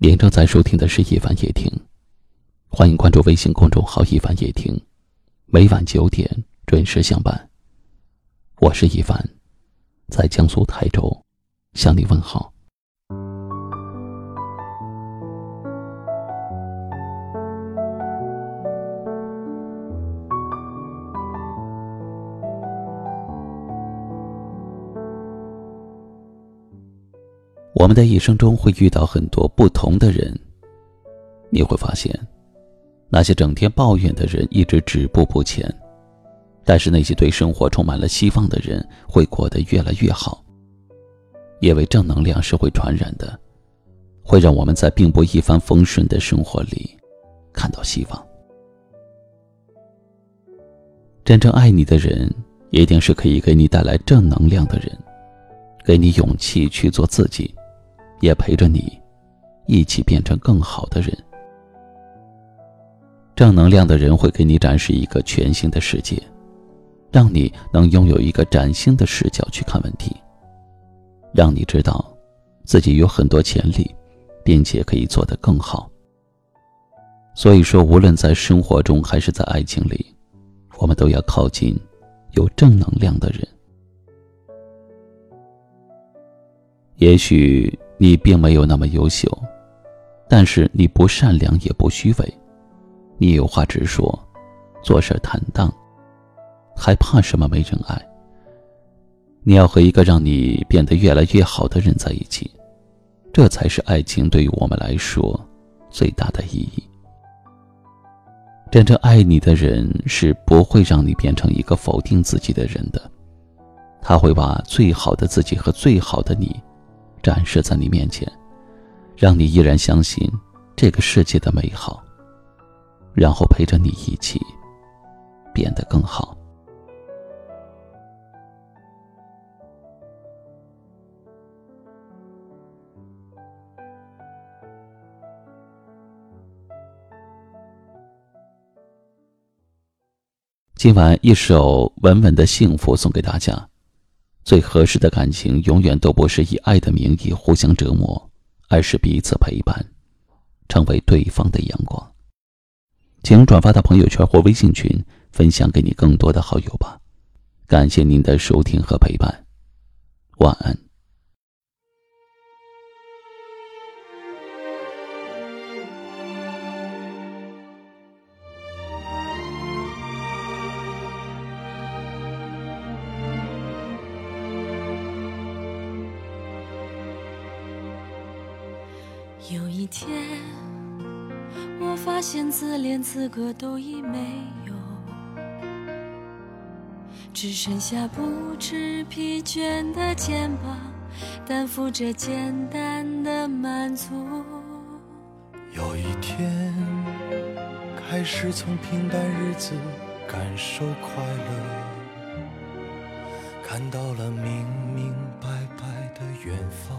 您正在收听的是《一凡夜听》，欢迎关注微信公众号“一凡夜听”，每晚九点准时相伴。我是一凡，在江苏泰州向你问好。我们的一生中会遇到很多不同的人，你会发现，那些整天抱怨的人一直止步不前，但是那些对生活充满了希望的人会过得越来越好。因为正能量是会传染的，会让我们在并不一帆风顺的生活里看到希望。真正爱你的人，一定是可以给你带来正能量的人，给你勇气去做自己。也陪着你，一起变成更好的人。正能量的人会给你展示一个全新的世界，让你能拥有一个崭新的视角去看问题，让你知道自己有很多潜力，并且可以做得更好。所以说，无论在生活中还是在爱情里，我们都要靠近有正能量的人。也许。你并没有那么优秀，但是你不善良也不虚伪，你有话直说，做事坦荡，还怕什么没人爱？你要和一个让你变得越来越好的人在一起，这才是爱情对于我们来说最大的意义。真正爱你的人是不会让你变成一个否定自己的人的，他会把最好的自己和最好的你。展示在你面前，让你依然相信这个世界的美好，然后陪着你一起变得更好。今晚一首稳稳的幸福送给大家。最合适的感情，永远都不是以爱的名义互相折磨，而是彼此陪伴，成为对方的阳光。请转发到朋友圈或微信群，分享给你更多的好友吧。感谢您的收听和陪伴，晚安。有一天，我发现自怜资格都已没有，只剩下不知疲倦的肩膀，担负着简单的满足。有一天，开始从平淡日子感受快乐，看到了明明白白的远方。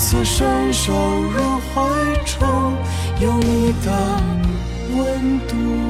次伸手入怀中，有你的温度。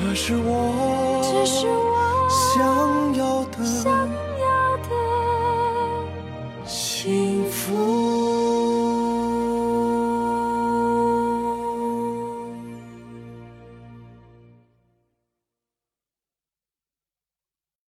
这是我，这是我想要的，想要的幸